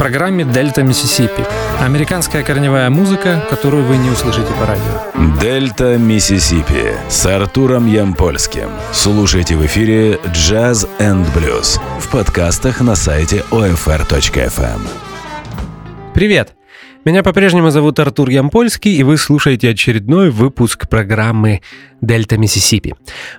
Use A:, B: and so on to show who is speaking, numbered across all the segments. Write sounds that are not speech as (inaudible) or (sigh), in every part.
A: программе «Дельта Миссисипи». Американская корневая музыка, которую вы не услышите по радио.
B: «Дельта Миссисипи» с Артуром Ямпольским. Слушайте в эфире «Jazz and Blues» в подкастах на сайте OFR.FM.
A: Привет! Меня по-прежнему зовут Артур Ямпольский, и вы слушаете очередной выпуск программы «Дельта Миссисипи».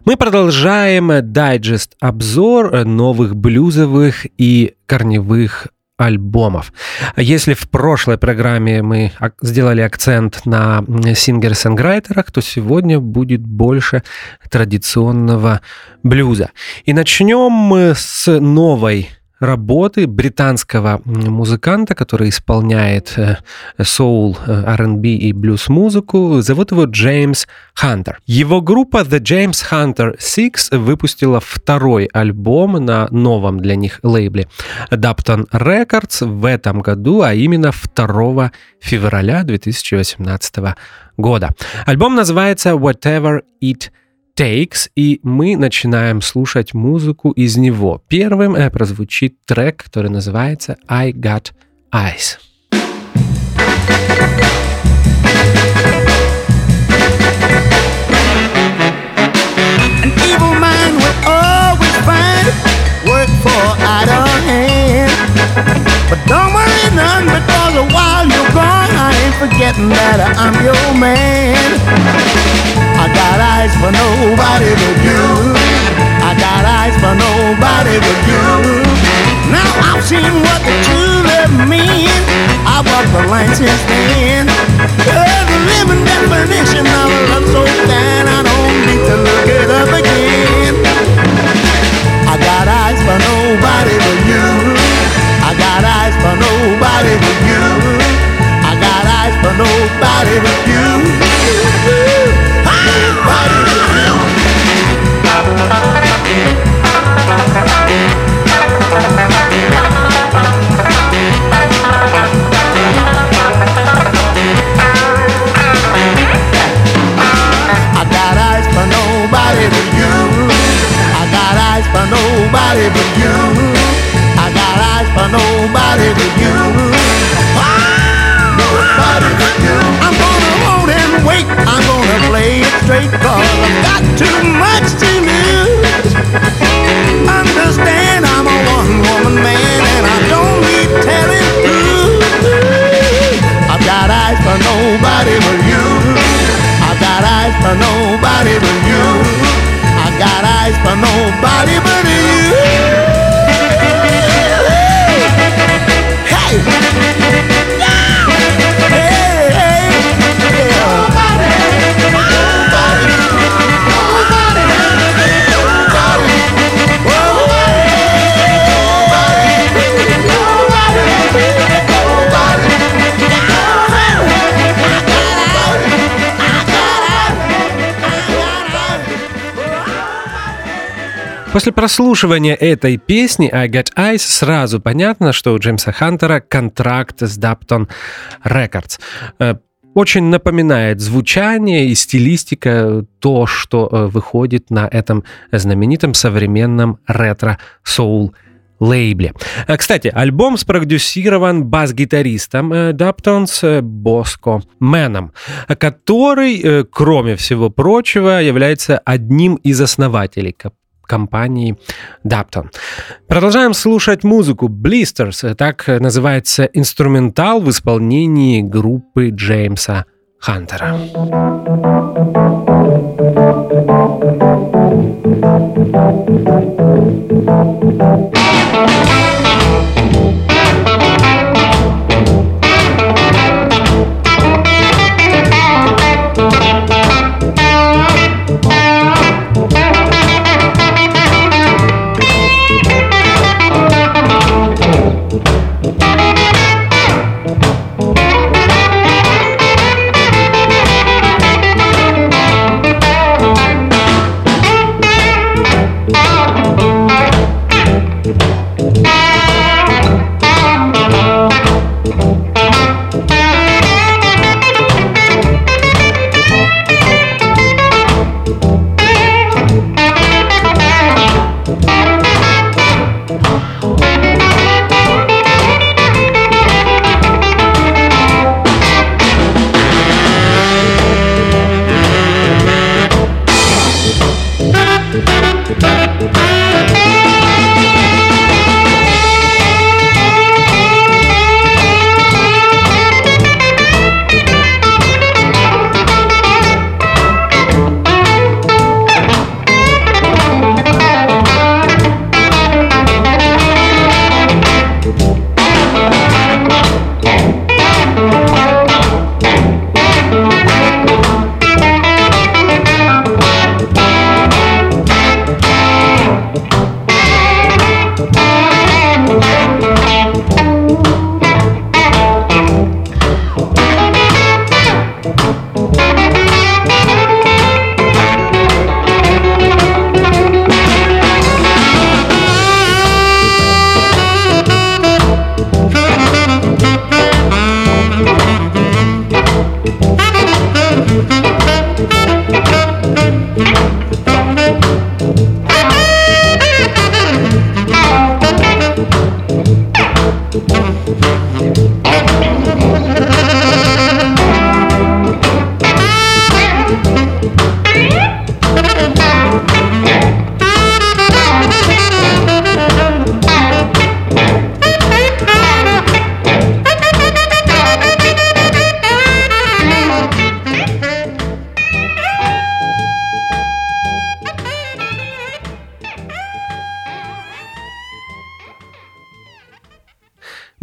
A: Мы продолжаем дайджест-обзор новых блюзовых и корневых альбомов. Если в прошлой программе мы сделали акцент на сингер-санграйтерах, то сегодня будет больше традиционного блюза. И начнем мы с новой работы британского музыканта, который исполняет э, соул, э, R&B и блюз-музыку. Зовут его Джеймс Хантер. Его группа The James Hunter Six выпустила второй альбом на новом для них лейбле Dapton Records в этом году, а именно 2 февраля 2018 года. Альбом называется Whatever It Takes, и мы начинаем слушать музыку из него. Первым э, прозвучит трек, который называется I Got Eyes.
C: Work for idle hand. But don't worry none because while you're gone, I ain't forgetting that I'm your man. I got eyes for nobody but you. I got eyes for nobody but you. Now I've seen what the true love means. I walked the line since then. The living definition
A: После прослушивания этой песни I Got Eyes сразу понятно, что у Джеймса Хантера контракт с Dapton Records. Э, очень напоминает звучание и стилистика то, что э, выходит на этом знаменитом современном ретро-соул лейбле. Э, кстати, альбом спродюсирован бас-гитаристом Даптонс Боско Мэном, который, кроме всего прочего, является одним из основателей компании Dapton. Продолжаем слушать музыку. Blisters, э, так э, называется инструментал в исполнении группы Джеймса Хантера.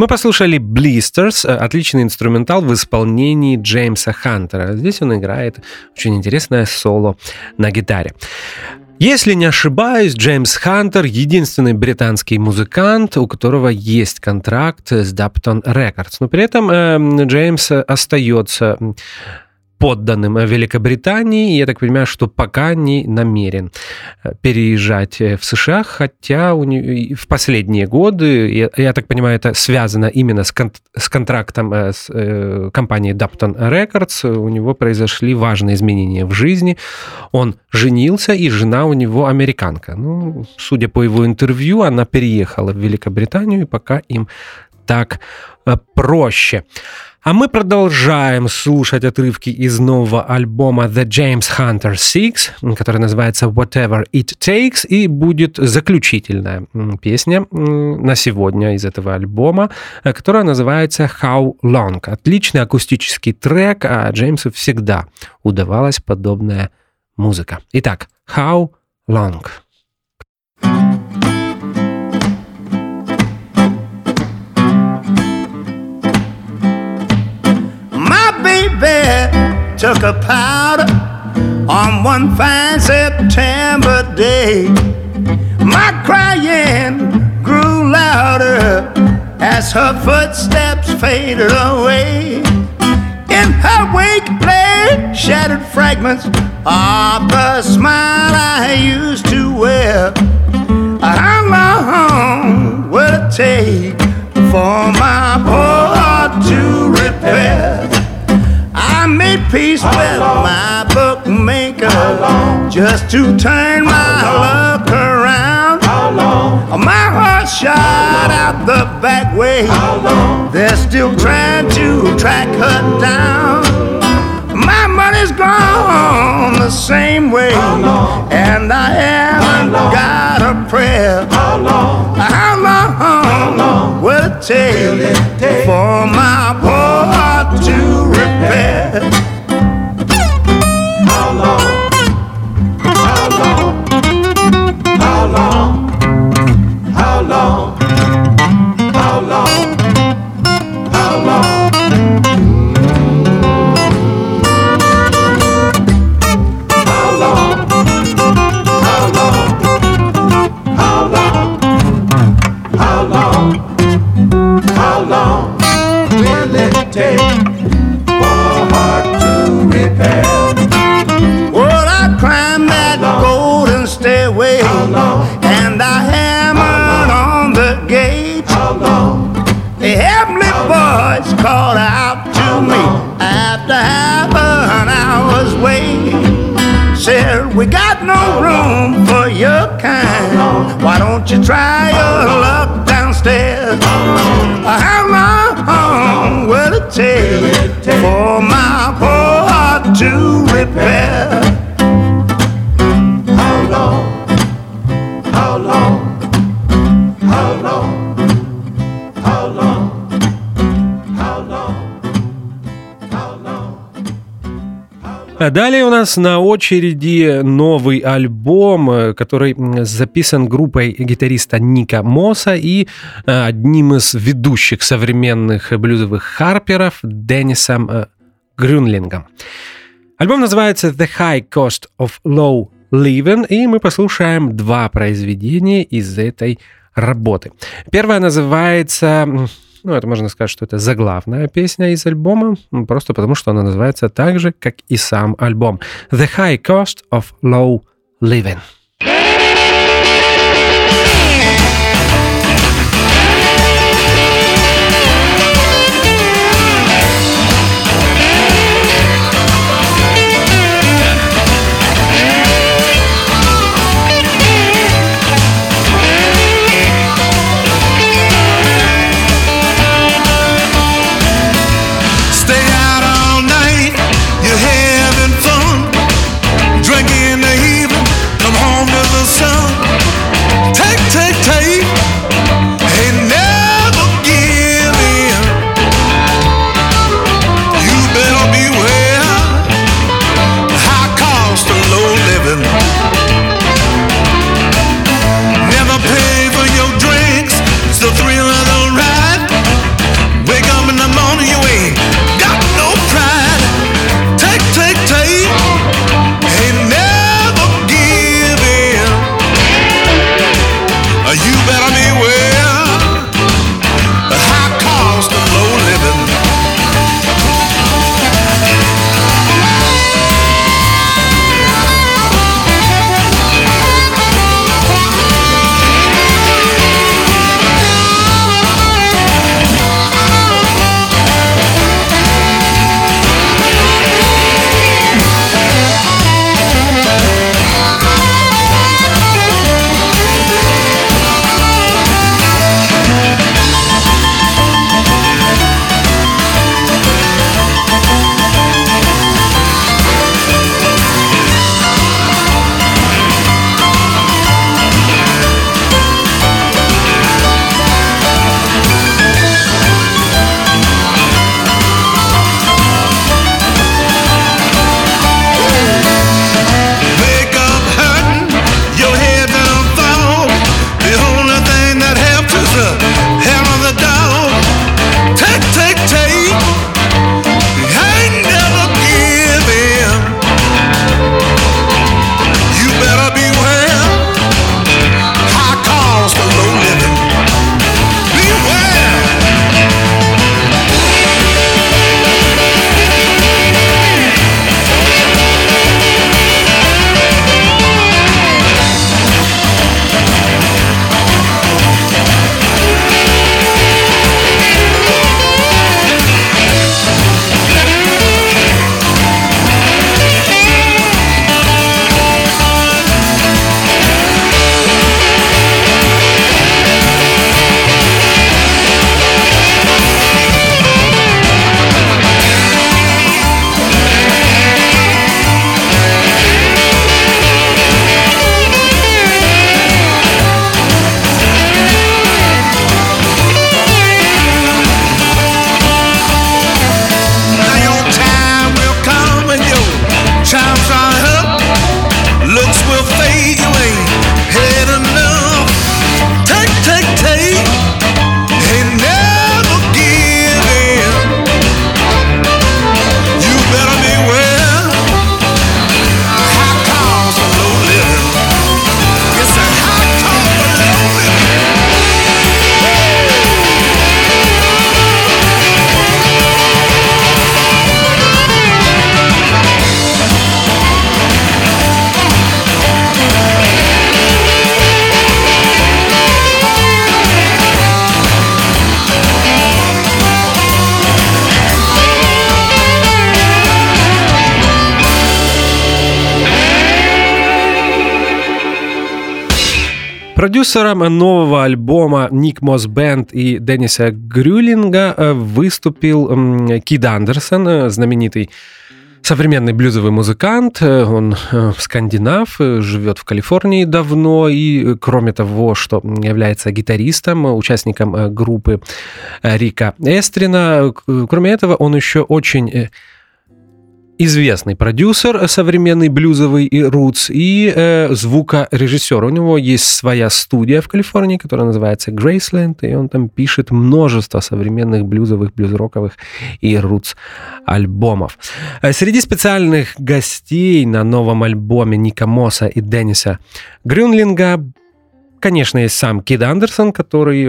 A: Послушали Blisters, э, отличный инструментал в исполнении Джеймса Хантера. Здесь он играет очень интересное соло на гитаре. Если не ошибаюсь, Джеймс Хантер — единственный британский музыкант, у которого есть контракт с Dapton Records. Но при этом э, Джеймс остается подданным Великобритании. И я так понимаю, что пока не намерен э, переезжать э, в США, хотя у него, в последние годы, я, я так понимаю, это связано именно с, кон, с контрактом э, с э, компанией Dapton Records. У него произошли важные изменения в жизни. Он женился, и жена у него американка. Ну, судя по его интервью, она переехала в Великобританию, и пока им так проще. А мы продолжаем слушать отрывки из нового альбома The James Hunter Six, который называется Whatever It Takes, и будет заключительная песня на сегодня из этого альбома, э, которая называется How Long. Отличный акустический трек, а Джеймсу всегда удавалась подобная музыка. Итак, How Long.
C: Baby took a powder on one fine September day. My crying grew louder as her footsteps faded away. In her wake lay shattered fragments of the smile I used to wear. How long will it take for my poor made peace with my bookmaker just to turn my luck around. My heart shot out the back way. They're still trying to track her down. My money's gone the same way, and I haven't got a prayer. How long, How long will it take for my pé We got no room for your kind. Why don't you try your luck downstairs? How long will it take for my poor heart to repair?
A: Далее у нас на очереди новый альбом, э, который записан группой гитариста Ника Моса и э, одним из ведущих современных блюзовых харперов Деннисом э, Грюнлингом. Альбом называется The High Cost of Low Living, и мы послушаем два произведения из этой работы. Первое называется ну, это можно сказать, что это заглавная песня из альбома, просто потому что она называется так же, как и сам альбом. The High Cost of Low Living. Продюсером нового альбома Ник Мосс Бенд и Денниса Грюлинга э, выступил Кид Андерсон, знаменитый современный блюзовый музыкант, он скандинав, живет в Калифорнии давно и, кроме того, что является гитаристом, участником группы Рика Эстрина, кроме этого, он еще очень известный продюсер современный блюзовый и рутс и э, звукорежиссер. У него есть своя студия в Калифорнии, которая называется Graceland, и он там пишет множество современных блюзовых, блюзроковых и рутс альбомов. Э, среди специальных гостей на новом альбоме Ника Мосса и Денниса Грюнлинга Конечно, есть сам Кид Андерсон, который э,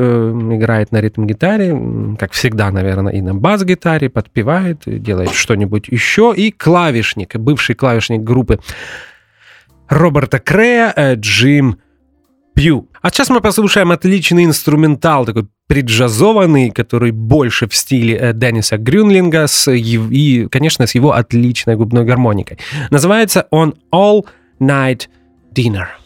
A: играет на ритм-гитаре, как всегда, наверное, и на бас-гитаре, подпевает, делает что-нибудь еще. И клавишник, бывший клавишник группы Роберта Крея, э, Джим Пью. А сейчас мы послушаем отличный инструментал, такой преджазованный, который больше в стиле э, Денниса Грюнлинга с, и, конечно, с его отличной губной гармоникой. Называется он All Night Dinner.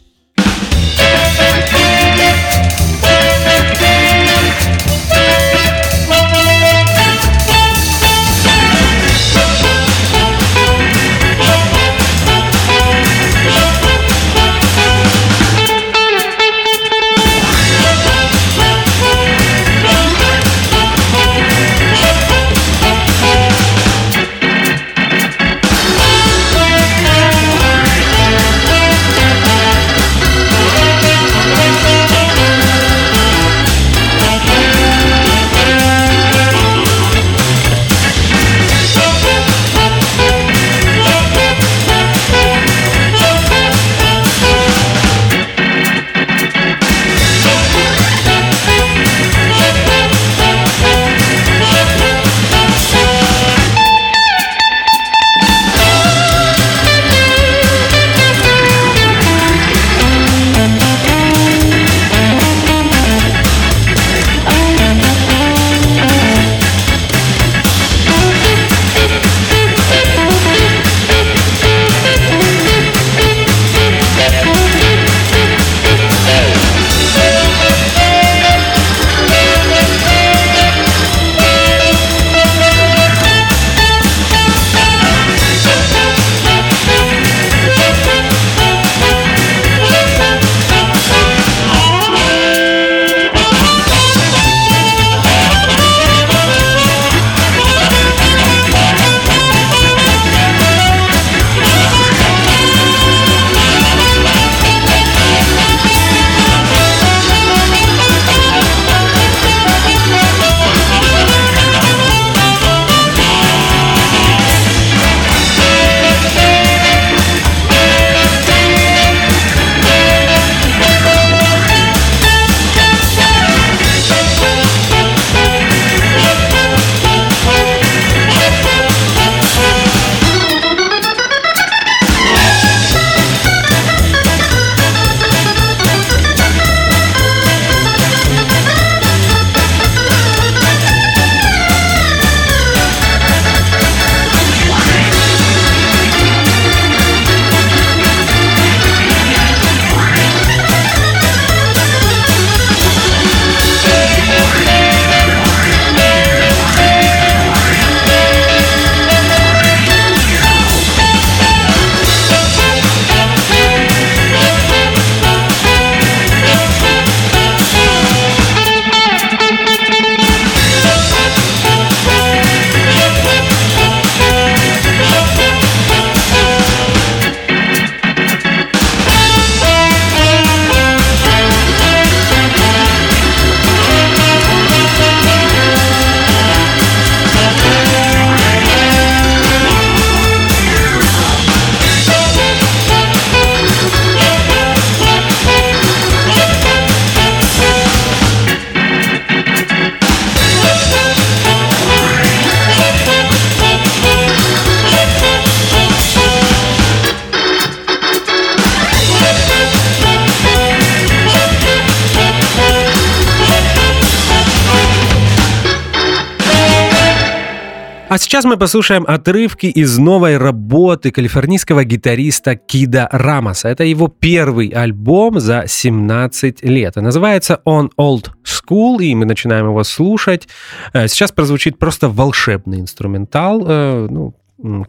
A: Сейчас мы послушаем отрывки из новой работы калифорнийского гитариста Кида Рамоса. Это его первый альбом за 17 лет. Называется он Old School, и мы начинаем его слушать. Э, сейчас прозвучит просто волшебный инструментал. Э, ну,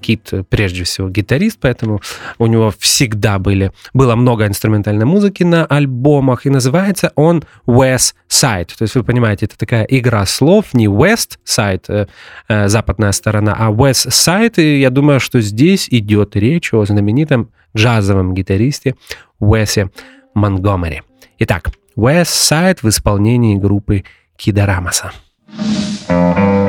A: Кит прежде всего гитарист, поэтому у него всегда были, было много инструментальной музыки на альбомах, и называется он West Side. То есть вы понимаете, это такая игра слов, не West Side, э, э, западная сторона, а West Side, и я думаю, что здесь идет речь о знаменитом джазовом гитаристе Уэсе Монгомери. Итак, West Side в исполнении группы Кида Рамоса. thank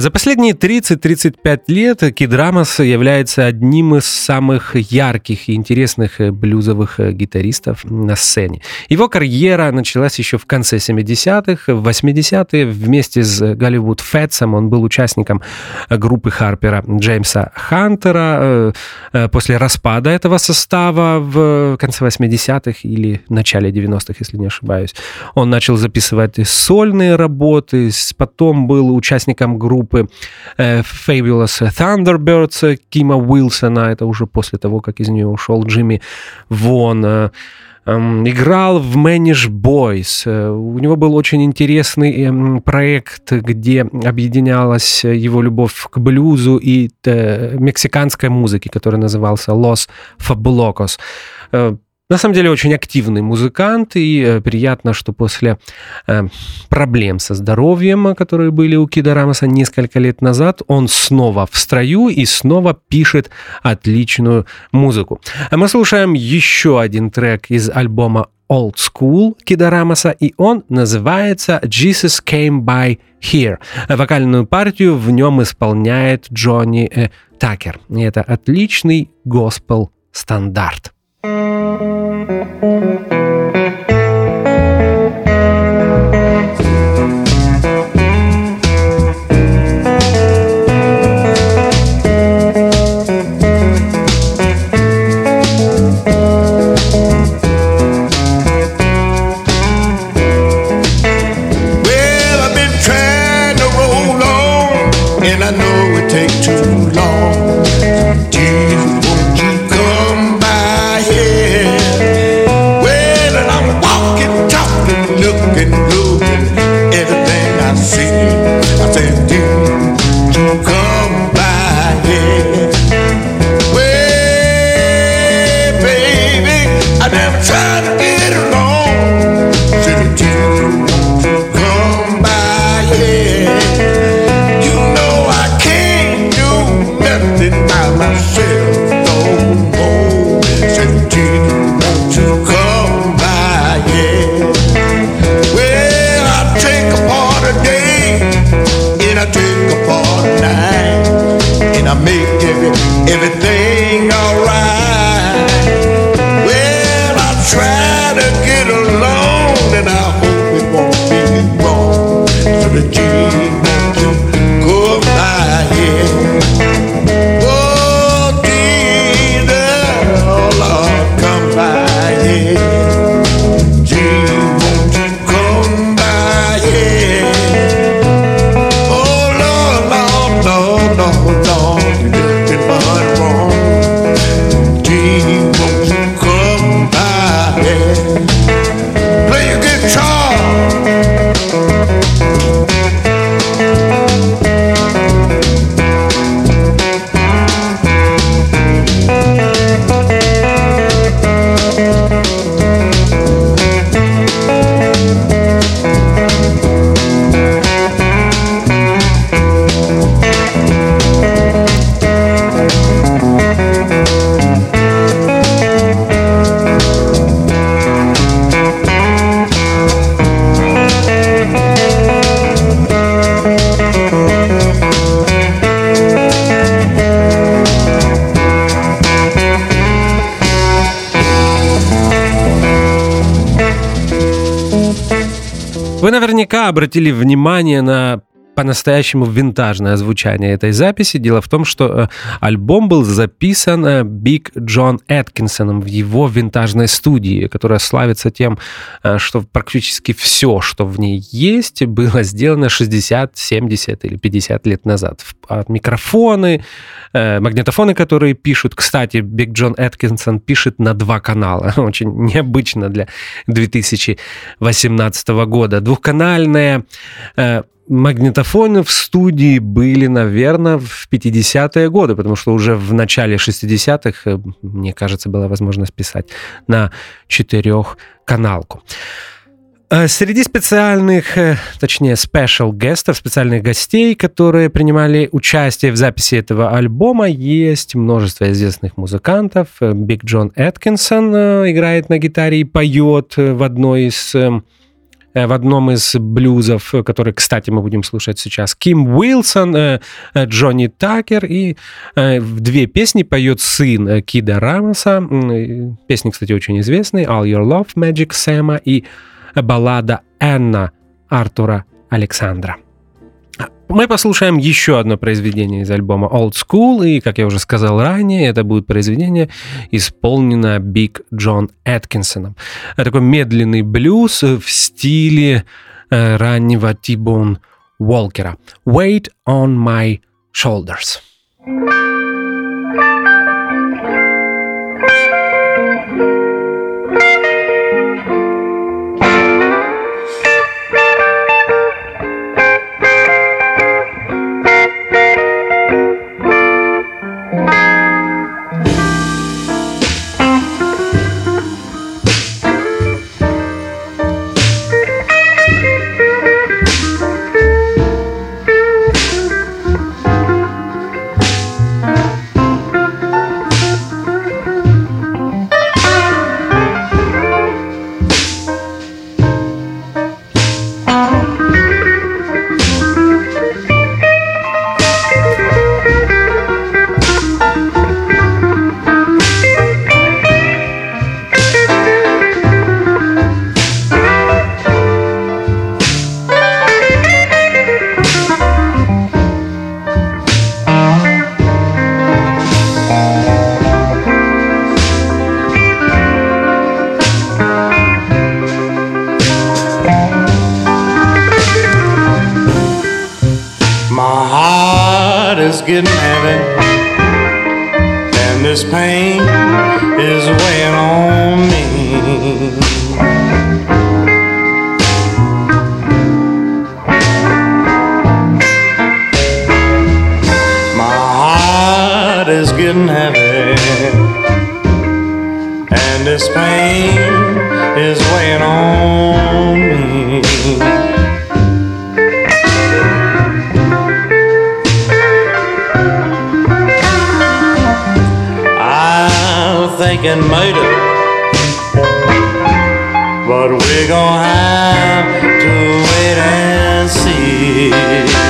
A: За последние 30-35 лет Кид Рамос является одним из самых ярких и интересных блюзовых гитаристов на сцене. Его карьера началась еще в конце 70-х. В 80-е вместе с Голливуд Фэтсом он был участником группы Харпера Джеймса Хантера. После распада этого состава в конце 80-х или начале 90-х, если не ошибаюсь, он начал записывать сольные работы, потом был участником группы группы э, Fabulous Thunderbirds Кима Уилсона, это уже после того, как из нее ушел Джимми Вон, э, эм, играл в Manish Boys. Э, у него был очень интересный эм, проект, где объединялась его любовь к блюзу и мексиканской музыке, который назывался Los Fabulocos. На самом деле очень активный музыкант, и э, приятно, что после э, проблем со здоровьем, которые были у Кида Рамоса несколько лет назад, он снова в строю и снова пишет отличную музыку. А мы слушаем еще один трек из альбома Old School Кида Рамоса, и он называется Jesus Came By Here. Вокальную партию в нем исполняет Джонни э, Такер. И это отличный госпел-стандарт. Thank you. Обратили внимание на по-настоящему винтажное звучание этой записи. Дело в том, что э, альбом был записан э, Биг Джон Эткинсоном в его винтажной студии, которая славится тем, э, что практически все, что в ней есть, было сделано 60, 70 или 50 лет назад. Микрофоны, магнитофоны, которые пишут. Кстати, Биг Джон Эткинсон пишет на два канала. (laughs) Очень необычно для 2018 года. Двухканальная магнитофоны в студии были, наверное, в 50-е годы, потому что уже в начале 60-х, э, мне кажется, была возможность писать на четырехканалку. Э, среди специальных, э, точнее, special гестов, специальных гостей, которые принимали участие в записи этого альбома, есть множество известных музыкантов. Биг Джон Эткинсон играет на гитаре и поет в одной из
D: э, в одном из блюзов, э, который, кстати, мы будем слушать сейчас, Ким Уилсон, э, Джонни Такер, и в две песни поет сын Кида Рамоса. Песни, кстати, очень известные. All Your Love, Magic Сэма и баллада Энна Артура Александра. Мы послушаем еще одно произведение из альбома Old School, и, как я уже сказал ранее, это будет произведение, исполнено Биг Джон Эткинсоном. Такой медленный блюз в стиле э, раннего Тибон Уолкера. Weight on my shoulders.
A: let's
D: get married. And this pain is weighing on me. My heart is getting heavy. And this pain is weighing on me. But we're gonna have to wait and see.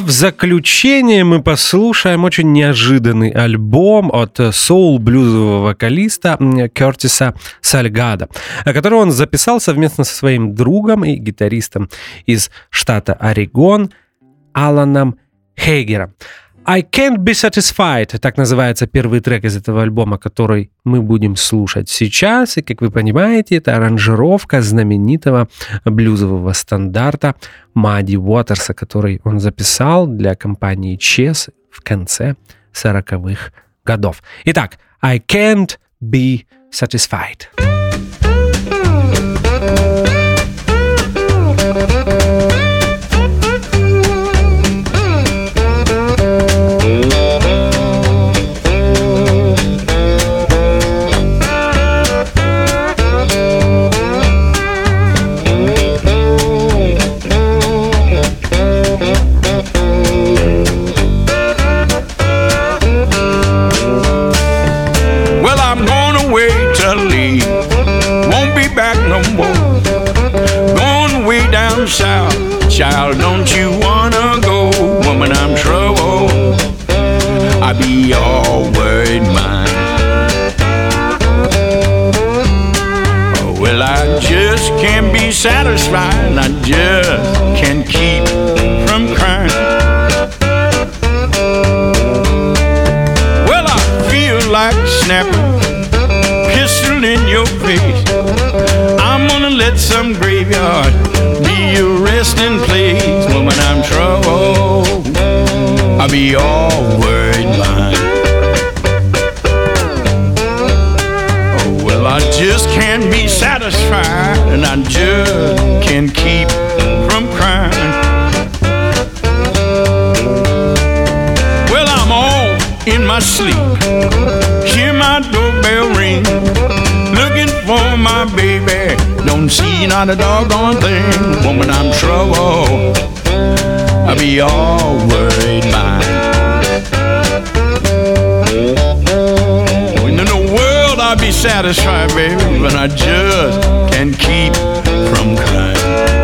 A: В заключение мы послушаем очень неожиданный альбом от соул-блюзового вокалиста Кертиса Сальгада, который он записал совместно со своим другом и гитаристом из штата Орегон Аланом Хейгером. I Can't Be Satisfied, так называется первый трек из этого альбома, который мы будем слушать сейчас. И, как вы понимаете, это аранжировка знаменитого блюзового стандарта Мадди Уотерса, который он записал для компании Chess в конце 40-х годов. Итак, I Can't Be Satisfied.
E: Child, don't you wanna go? Woman, I'm trouble. I be all worried mind. Oh, well, I just can't be satisfied. I just can't keep from crying. Well, I feel like snapping, pistol in your face. I'm gonna let some graveyard be all worried mind. Oh, well, I just can't be satisfied, and I just can't keep from crying. Well, I'm all in my sleep. Hear my doorbell ring. Looking for my baby. Don't see not a doggone thing. Woman, I'm trouble. I'll be all worried mind. Satisfied, baby, but I just can't keep from crying.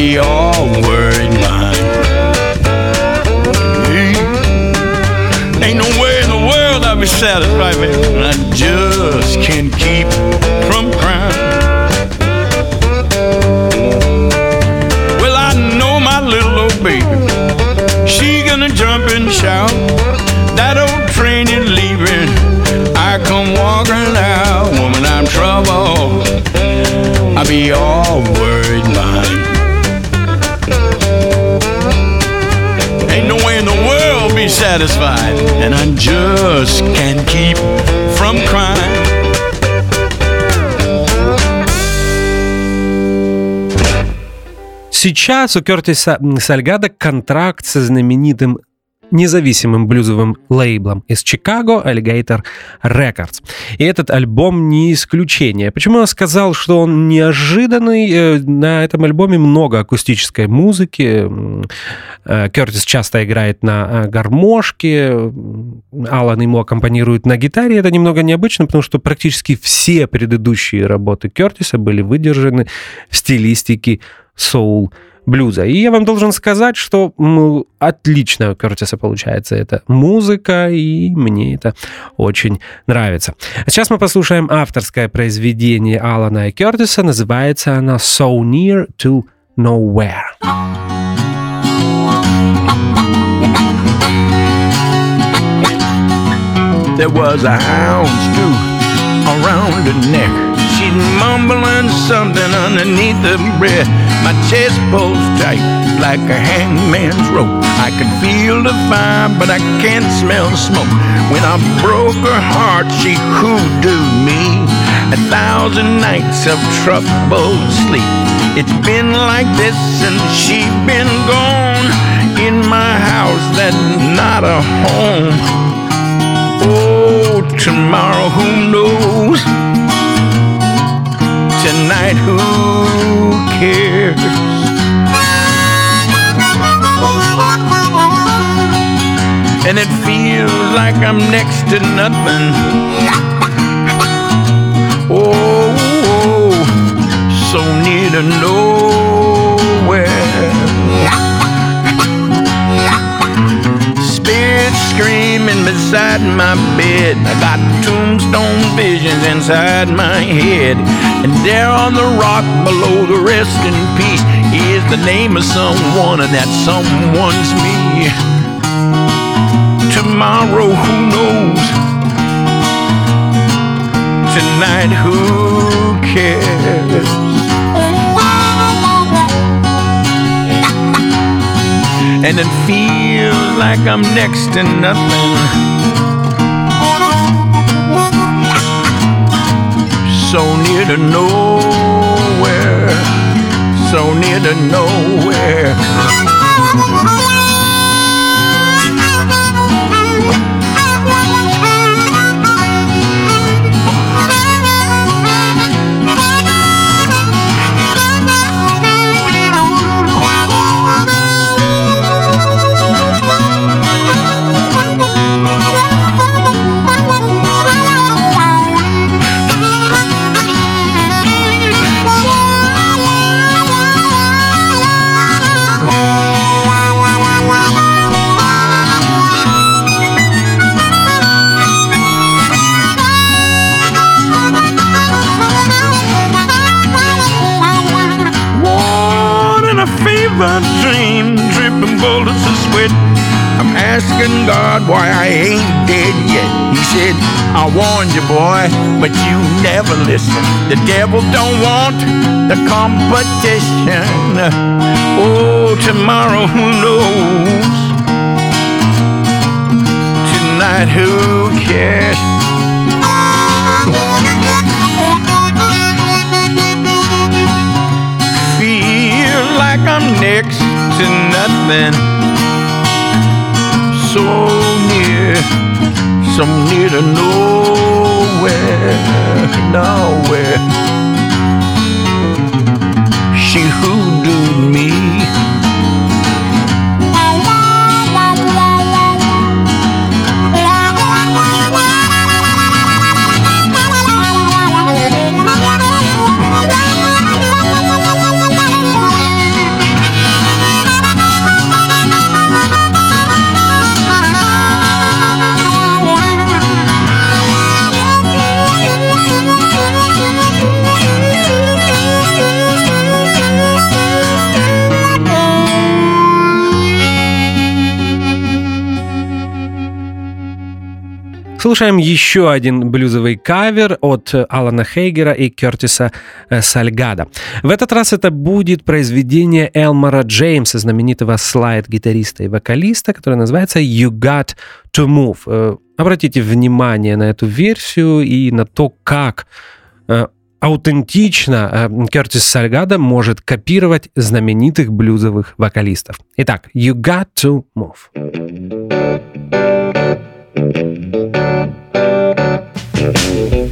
E: frío. Satisfied. And I just can't keep from crying.
A: Сейчас у Кертиса Сальгада контракт со знаменитым независимым блюзовым лейблом из Чикаго Alligator Records. И этот альбом не исключение. Почему я сказал, что он неожиданный? Э, На этом альбоме много акустической музыки. Э, Кертис часто играет на э, гармошке, Алан ему аккомпанирует на гитаре. Это немного необычно, потому что практически все предыдущие работы Кертиса были выдержаны в стилистике соул блюза. И я вам должен сказать, что ну, отлично у Кертиса получается эта музыка, и мне это очень нравится. А сейчас мы послушаем авторское произведение Алана и Кертиса. Называется она «So Near to Nowhere».
E: There was a hound's tooth around her neck. She's mumbling something underneath her breath. My chest pulls tight like a hangman's rope. I can feel the fire, but I can't smell the smoke. When I broke her heart, she hoodooed me. A thousand nights of troubled sleep. It's been like this since she's been gone. In my house, that's not a home. Oh, tomorrow, who knows? Tonight, who cares? And it feels like I'm next to nothing. Oh, so near to nowhere. Screaming beside my bed. I got tombstone visions inside my head. And there on the rock below the rest in peace is the name of someone, and that someone's me. Tomorrow, who knows? Tonight, who cares? And it feels like I'm next to nothing. So near to nowhere, so near to nowhere. Warned you, boy, but you never listen. The devil don't want the competition. Oh, tomorrow, who knows? Tonight, who cares? Feel like I'm next to nothing. So near, so near to nowhere, nowhere. She hoodooed me.
A: Слушаем еще один блюзовый кавер от Алана Хейгера и Кертиса э, Сальгада. В этот раз это будет произведение Элмара Джеймса, знаменитого слайд-гитариста и вокалиста, которое называется «You Got to Move». Э, обратите внимание на эту версию и на то, как э, аутентично Кертис Сальгада может копировать знаменитых блюзовых вокалистов. Итак, «You Got to Move».
E: Oh,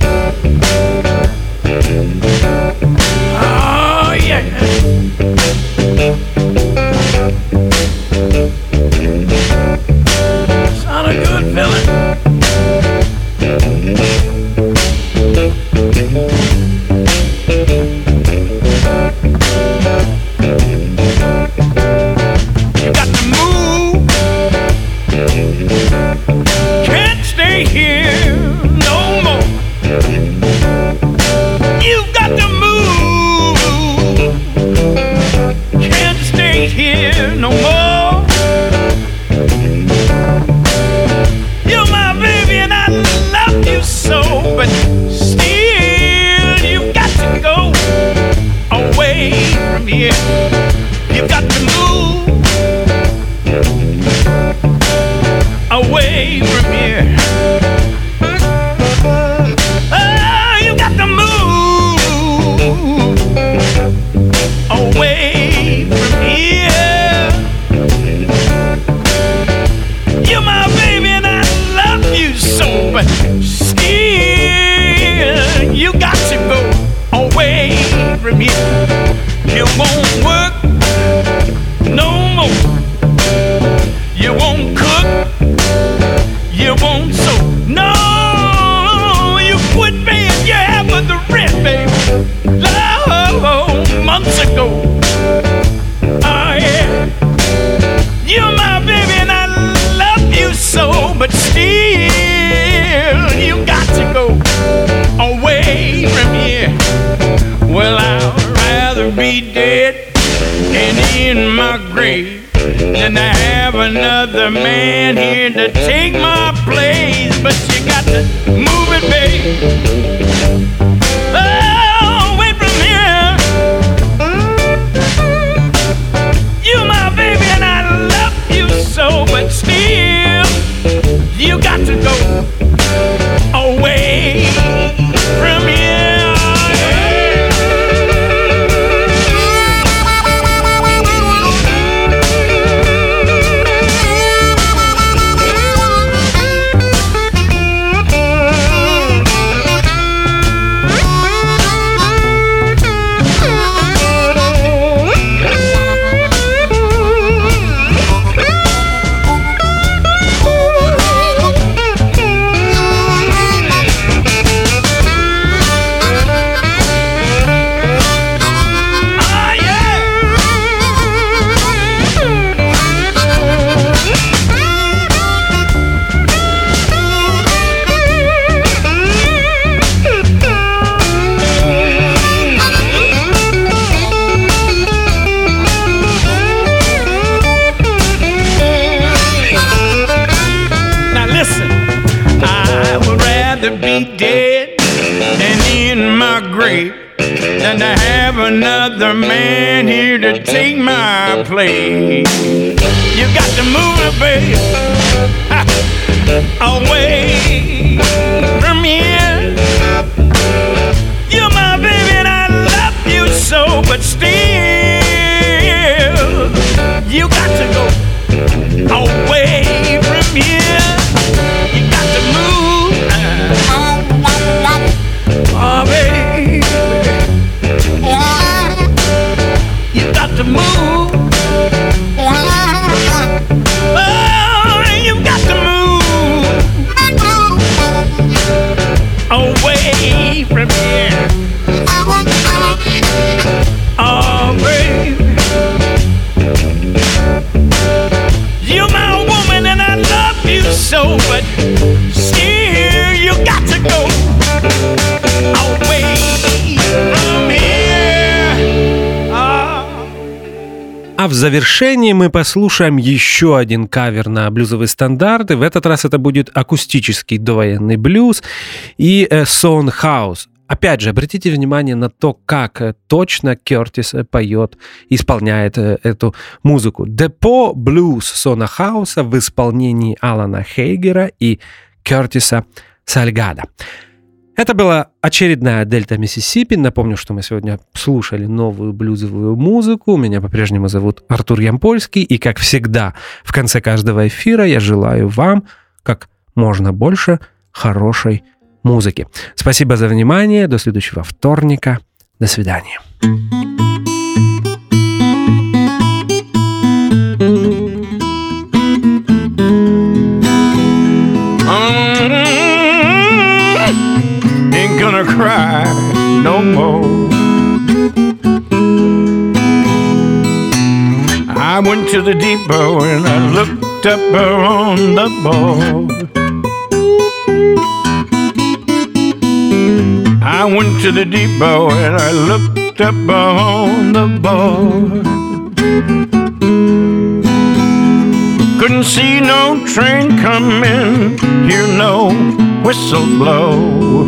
E: so, but still you got to go away from here.
A: А в завершении мы послушаем еще один кавер на блюзовые стандарты. В этот раз это будет акустический довоенный блюз и э, Сон Хаус. Опять же, обратите внимание на то, как э, точно Кертис э, поет, исполняет э, эту музыку. Депо блюз Сона Хауса в исполнении Алана Хейгера и Кертиса Сальгада. Это была очередная Дельта Миссисипи. Напомню, что мы сегодня слушали новую блюзовую музыку. Меня по-прежнему зовут Артур Ямпольский. И, как всегда, в конце каждого эфира я желаю вам как можно больше хорошей музыки. Спасибо за внимание. До следующего вторника. До свидания.
E: Mm, gonna cry no more. I went to the depot and I looked up on the board. I went to the depot and I looked up on the board. Couldn't see no train coming, hear no whistle blow.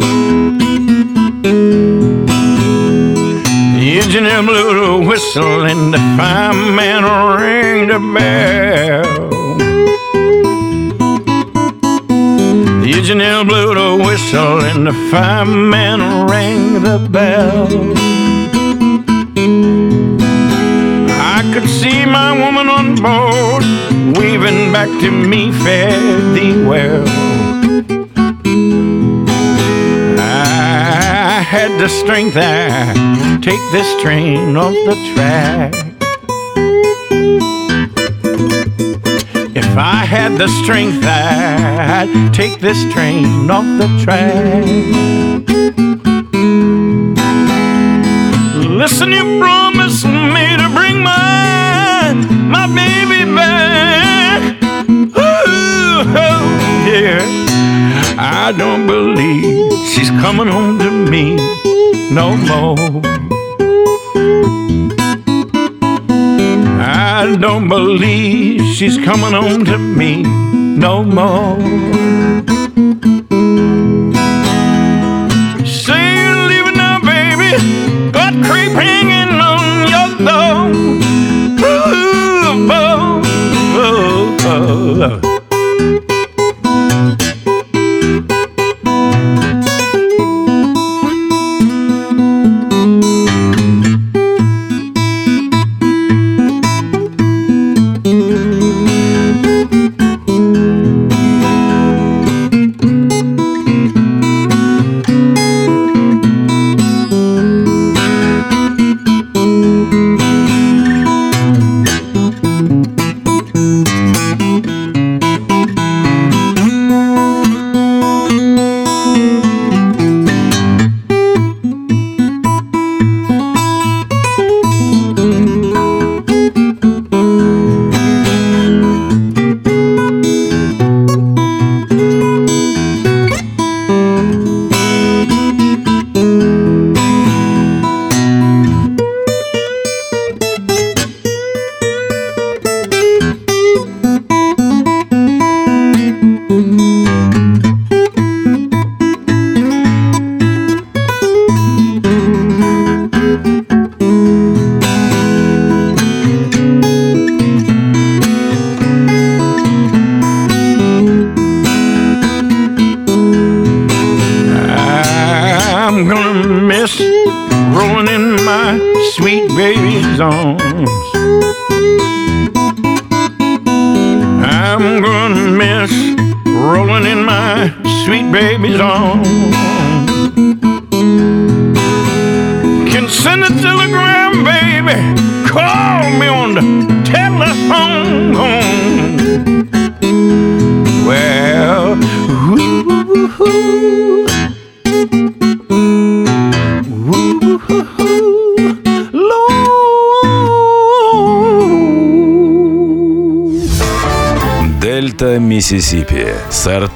E: The engineer blew the whistle and the fireman rang the bell. The engineer blew whistle and the fireman rang the bell. I could see my woman on board, waving back to me, fare thee well. I had the strength I take this train off the track. Had the strength, I'd take this train off the track. Listen, you promised me to bring my my baby back. Ooh, oh, yeah. I don't believe she's coming home to me no more. I don't believe she's coming home to me no more. Say you're leaving now, baby. Got creep hanging on your door.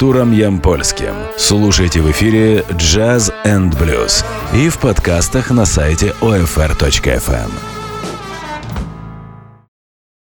B: Артуром Ямпольским. Слушайте в эфире Jazz and Blues и в подкастах на сайте OFR.FM.